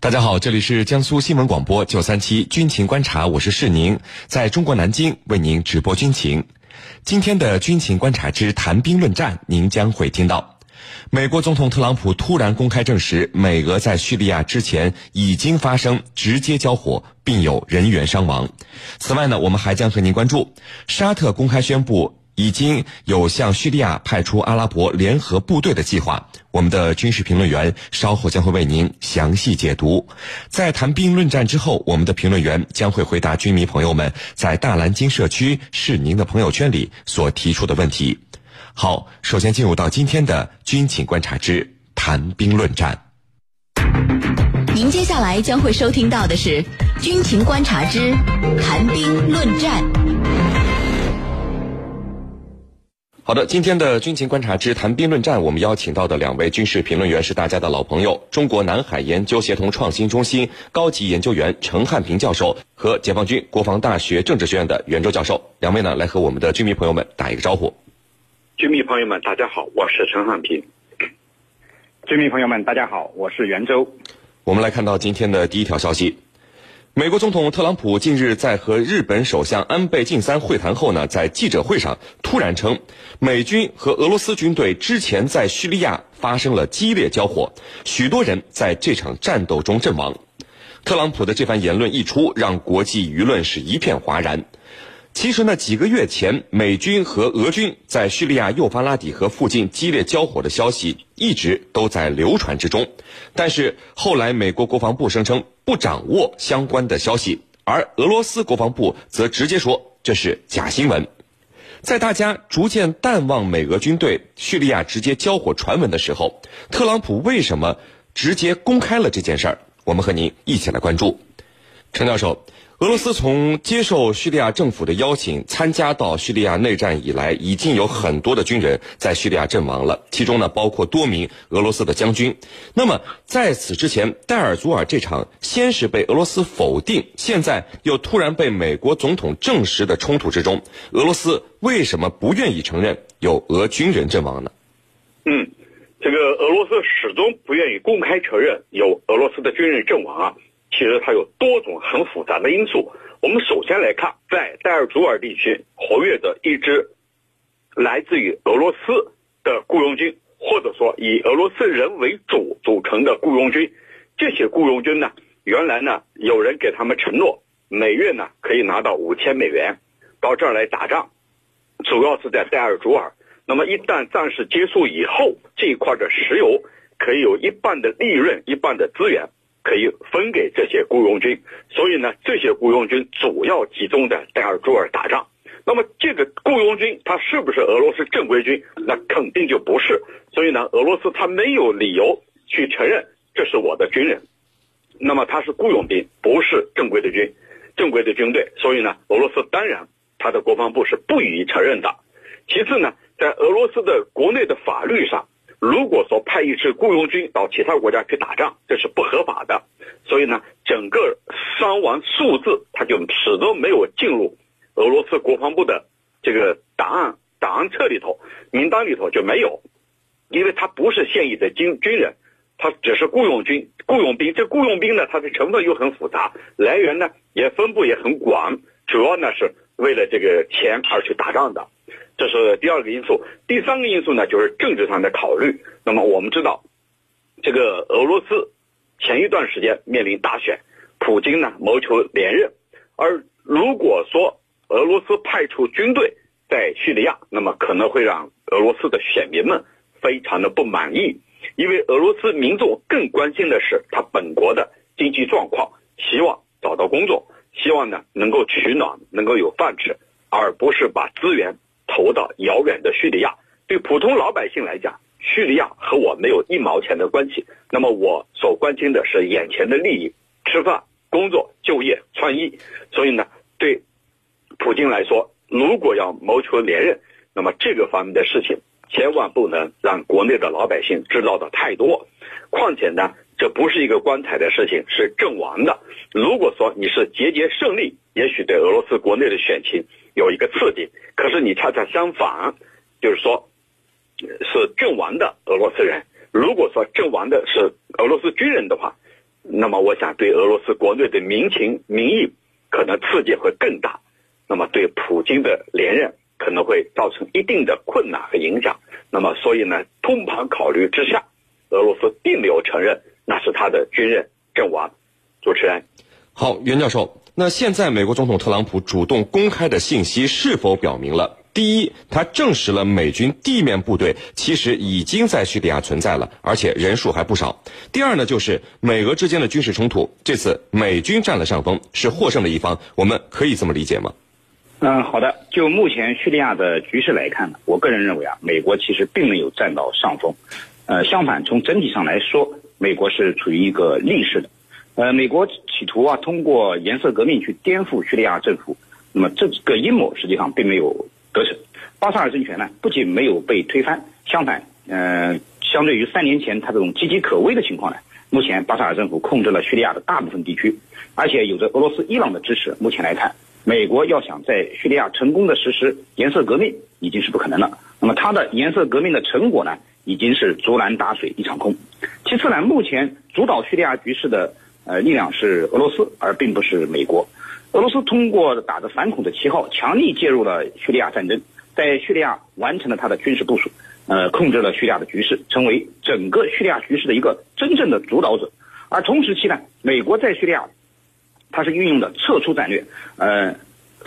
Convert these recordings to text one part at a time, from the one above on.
大家好，这里是江苏新闻广播九三七军情观察，我是世宁，在中国南京为您直播军情。今天的军情观察之谈兵论战，您将会听到。美国总统特朗普突然公开证实，美俄在叙利亚之前已经发生直接交火，并有人员伤亡。此外呢，我们还将和您关注沙特公开宣布已经有向叙利亚派出阿拉伯联合部队的计划。我们的军事评论员稍后将会为您详细解读。在谈兵论战之后，我们的评论员将会回答军迷朋友们在大蓝鲸社区是您的朋友圈里所提出的问题。好，首先进入到今天的军情观察之谈兵论战。您接下来将会收听到的是军情观察之谈兵论战。好的，今天的军情观察之谈兵论战，我们邀请到的两位军事评论员是大家的老朋友，中国南海研究协同创新中心高级研究员陈汉平教授和解放军国防大学政治学院的袁周教授。两位呢，来和我们的军迷朋友们打一个招呼。军迷朋友们，大家好，我是陈汉平。军迷朋友们，大家好，我是袁周。我们来看到今天的第一条消息：美国总统特朗普近日在和日本首相安倍晋三会谈后呢，在记者会上突然称，美军和俄罗斯军队之前在叙利亚发生了激烈交火，许多人在这场战斗中阵亡。特朗普的这番言论一出，让国际舆论是一片哗然。其实呢，几个月前，美军和俄军在叙利亚幼发拉底河附近激烈交火的消息一直都在流传之中。但是后来，美国国防部声称不掌握相关的消息，而俄罗斯国防部则直接说这是假新闻。在大家逐渐淡忘美俄军队叙利亚直接交火传闻的时候，特朗普为什么直接公开了这件事儿？我们和您一起来关注，陈教授。俄罗斯从接受叙利亚政府的邀请参加到叙利亚内战以来，已经有很多的军人在叙利亚阵亡了，其中呢包括多名俄罗斯的将军。那么在此之前，戴尔祖尔这场先是被俄罗斯否定，现在又突然被美国总统证实的冲突之中，俄罗斯为什么不愿意承认有俄军人阵亡呢？嗯，这个俄罗斯始终不愿意公开承认有俄罗斯的军人阵亡啊。其实它有多种很复杂的因素。我们首先来看，在戴尔祖尔地区活跃的一支来自于俄罗斯的雇佣军，或者说以俄罗斯人为主组成的雇佣军。这些雇佣军呢，原来呢有人给他们承诺，每月呢可以拿到五千美元，到这儿来打仗，主要是在戴尔祖尔。那么一旦战事结束以后，这一块的石油可以有一半的利润，一半的资源。可以分给这些雇佣军，所以呢，这些雇佣军主要集中在戴尔朱尔打仗。那么，这个雇佣军他是不是俄罗斯正规军？那肯定就不是。所以呢，俄罗斯他没有理由去承认这是我的军人。那么他是雇佣兵，不是正规的军，正规的军队。所以呢，俄罗斯当然他的国防部是不予以承认的。其次呢，在俄罗斯的国内的法律上。如果说派一支雇佣军到其他国家去打仗，这是不法的。所以呢，整个伤亡数字他就始终没有进入俄罗斯国防部的这个档案档案册里头，名单里头就没有，因为他不是现役的军军人，他只是雇佣军雇佣兵。这雇佣兵呢，它的成分又很复杂，来源呢也分布也很广，主要呢是为了这个钱而去打仗的。这是第二个因素，第三个因素呢，就是政治上的考虑。那么我们知道，这个俄罗斯前一段时间面临大选，普京呢谋求连任，而如果说俄罗斯派出军队在叙利亚，那么可能会让俄罗斯的选民们非常的不满意，因为俄罗斯民众更关心的是他本国的经济状况，希望找到工作，希望呢能够取暖，能够有饭吃，而不是把资源。投到遥远的叙利亚，对普通老百姓来讲，叙利亚和我没有一毛钱的关系。那么我所关心的是眼前的利益，吃饭、工作、就业、创业。所以呢，对普京来说，如果要谋求连任，那么这个方面的事情千万不能让国内的老百姓知道的太多。况且呢，这不是一个光彩的事情，是阵亡的。如果说你是节节胜利，也许对俄罗斯国内的选情。有一个刺激，可是你恰恰相反，就是说，是阵亡的俄罗斯人。如果说阵亡的是俄罗斯军人的话，那么我想对俄罗斯国内的民情民意可能刺激会更大，那么对普京的连任可能会造成一定的困难和影响。那么所以呢，通盘考虑之下，俄罗斯并没有承认那是他的军人阵亡。主持人，好，袁教授。那现在美国总统特朗普主动公开的信息是否表明了？第一，他证实了美军地面部队其实已经在叙利亚存在了，而且人数还不少。第二呢，就是美俄之间的军事冲突，这次美军占了上风，是获胜的一方，我们可以这么理解吗？嗯，好的。就目前叙利亚的局势来看呢，我个人认为啊，美国其实并没有占到上风，呃，相反，从整体上来说，美国是处于一个劣势的。呃，美国企图啊通过颜色革命去颠覆叙利亚政府，那么这个阴谋实际上并没有得逞。巴沙尔政权呢不仅没有被推翻，相反，呃，相对于三年前他这种岌岌可危的情况呢，目前巴沙尔政府控制了叙利亚的大部分地区，而且有着俄罗斯、伊朗的支持。目前来看，美国要想在叙利亚成功的实施颜色革命已经是不可能了。那么它的颜色革命的成果呢，已经是竹篮打水一场空。其次呢，目前主导叙利亚局势的。呃，力量是俄罗斯，而并不是美国。俄罗斯通过打着反恐的旗号，强力介入了叙利亚战争，在叙利亚完成了他的军事部署，呃，控制了叙利亚的局势，成为整个叙利亚局势的一个真正的主导者。而同时期呢，美国在叙利亚，它是运用的撤出战略，呃，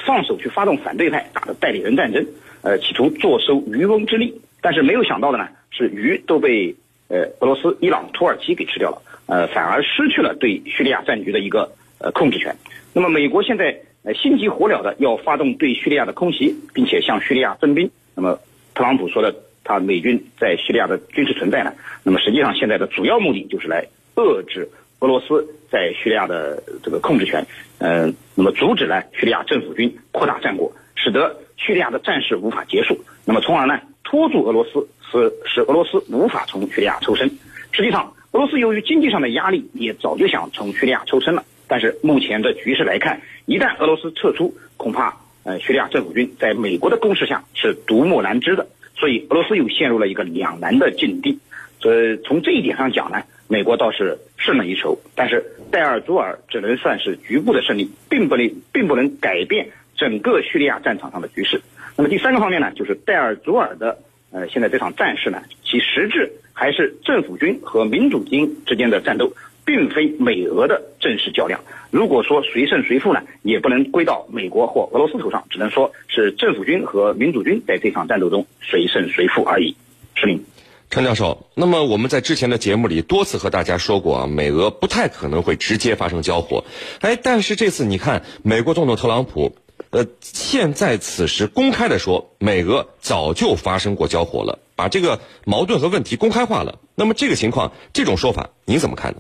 放手去发动反对派，打的代理人战争，呃，企图坐收渔翁之利。但是没有想到的呢，是鱼都被呃俄罗斯、伊朗、土耳其给吃掉了。呃，反而失去了对叙利亚战局的一个呃控制权。那么，美国现在呃心急火燎的要发动对叙利亚的空袭，并且向叙利亚征兵。那么，特朗普说的他美军在叙利亚的军事存在呢？那么实际上现在的主要目的就是来遏制俄罗斯在叙利亚的这个控制权。呃，那么阻止呢叙利亚政府军扩大战果，使得叙利亚的战事无法结束。那么，从而呢拖住俄罗斯，使使俄罗斯无法从叙利亚抽身。实际上。俄罗斯由于经济上的压力，也早就想从叙利亚抽身了。但是目前的局势来看，一旦俄罗斯撤出，恐怕呃叙利亚政府军在美国的攻势下是独木难支的。所以俄罗斯又陷入了一个两难的境地。所以从这一点上讲呢，美国倒是胜了一筹。但是戴尔祖尔只能算是局部的胜利，并不能并不能改变整个叙利亚战场上的局势。那么第三个方面呢，就是戴尔祖尔的呃现在这场战事呢，其实质。还是政府军和民主军之间的战斗，并非美俄的正式较量。如果说谁胜谁负呢，也不能归到美国或俄罗斯头上，只能说是政府军和民主军在这场战斗中谁胜谁负而已。是您，陈教授。那么我们在之前的节目里多次和大家说过啊，美俄不太可能会直接发生交火。哎，但是这次你看，美国总统特朗普。呃，现在此时公开的说，美俄早就发生过交火了，把这个矛盾和问题公开化了。那么这个情况，这种说法您怎么看呢？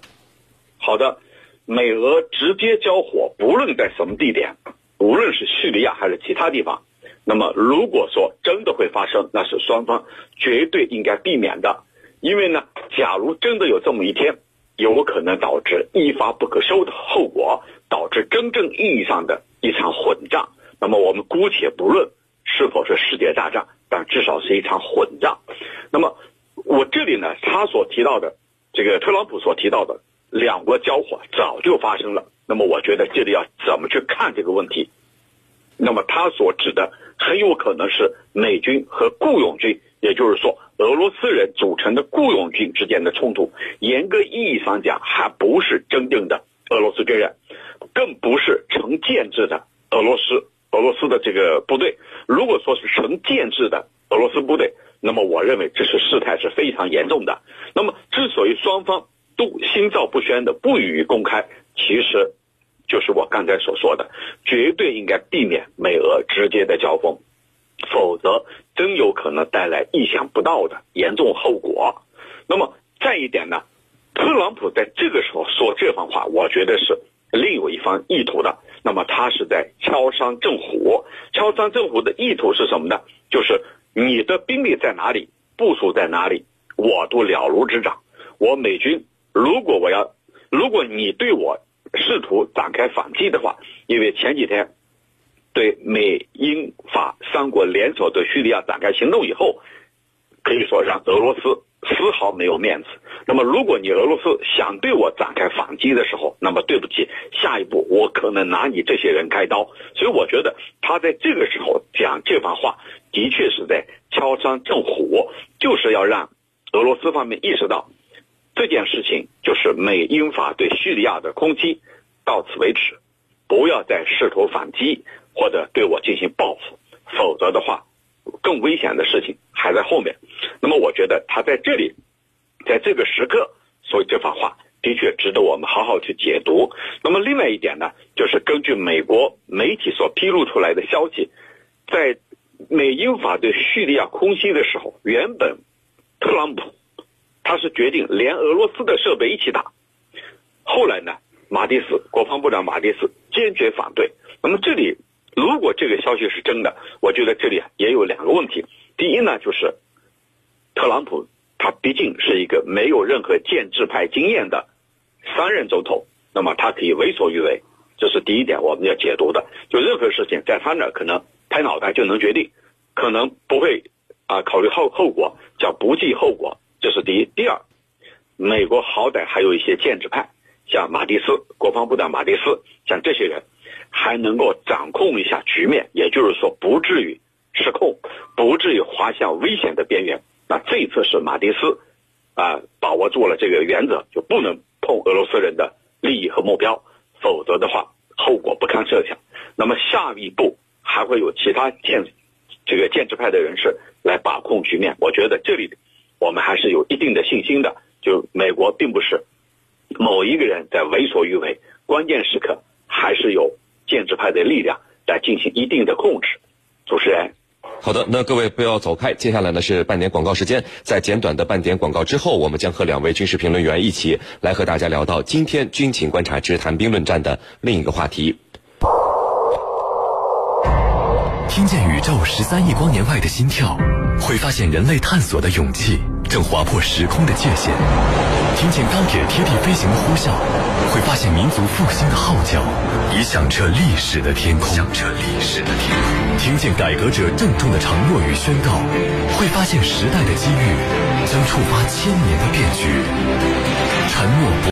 好的，美俄直接交火，不论在什么地点，无论是叙利亚还是其他地方，那么如果说真的会发生，那是双方绝对应该避免的。因为呢，假如真的有这么一天，有可能导致一发不可收的后果，导致真正意义上的一场混战。那么我们姑且不论是否是世界大战，但至少是一场混战。那么我这里呢，他所提到的这个特朗普所提到的两国交火早就发生了。那么我觉得这里要怎么去看这个问题？那么他所指的很有可能是美军和雇佣军，也就是说俄罗斯人组成的雇佣军之间的冲突。严格意义上讲，还不是真正的俄罗斯军人，更不是成建制的俄罗斯。俄罗斯的这个部队，如果说是成建制的俄罗斯部队，那么我认为这是事态是非常严重的。那么，之所以双方都心照不宣的不予以公开，其实就是我刚才所说的，绝对应该避免美俄直接的交锋，否则真有可能带来意想不到的严重后果。那么再一点呢，特朗普在这个时候说这番话，我觉得是另有一番意图的。那么他是在敲山震虎，敲山震虎的意图是什么呢？就是你的兵力在哪里，部署在哪里，我都了如指掌。我美军如果我要，如果你对我试图展开反击的话，因为前几天对美英法三国联手对叙利亚展开行动以后，可以说让俄罗斯丝毫没有面子。那么，如果你俄罗斯想对我展开反击的时候，那么对不起，下一步我可能拿你这些人开刀。所以，我觉得他在这个时候讲这番话，的确是在敲山震虎，就是要让俄罗斯方面意识到这件事情就是美英法对叙利亚的攻击，到此为止，不要再试图反击或者对我进行报复，否则的话。更危险的事情还在后面，那么我觉得他在这里，在这个时刻说这番话，的确值得我们好好去解读。那么另外一点呢，就是根据美国媒体所披露出来的消息，在美英法对叙利亚空袭的时候，原本特朗普他是决定连俄罗斯的设备一起打，后来呢，马蒂斯国防部长马蒂斯坚决反对。那么这里。如果这个消息是真的，我觉得这里也有两个问题。第一呢，就是特朗普他毕竟是一个没有任何建制派经验的三任总统，那么他可以为所欲为，这是第一点我们要解读的。就任何事情在他那可能拍脑袋就能决定，可能不会啊考虑后后果，叫不计后果，这是第一。第二，美国好歹还有一些建制派，像马蒂斯国防部长马蒂斯，像这些人。还能够掌控一下局面，也就是说不至于失控，不至于滑向危险的边缘。那这一次是马蒂斯啊把握住了这个原则，就不能碰俄罗斯人的利益和目标，否则的话后果不堪设想。那么下一步还会有其他建这个建制派的人士来把控局面。我觉得这里我们还是有一定的信心的，就美国并不是某一个人在为所欲为，关键时刻还是有。建制派的力量来进行一定的控制。主持人，好的，那各位不要走开，接下来呢是半点广告时间。在简短的半点广告之后，我们将和两位军事评论员一起来和大家聊到今天军情观察之谈兵论战的另一个话题。听见宇宙十三亿光年外的心跳，会发现人类探索的勇气正划破时空的界限；听见钢铁贴地飞行的呼啸，会发现民族复兴的号角已响彻历史的天空；响彻历史的天空。听见改革者郑重的承诺与宣告，会发现时代的机遇将触发千年的变局。沉默不。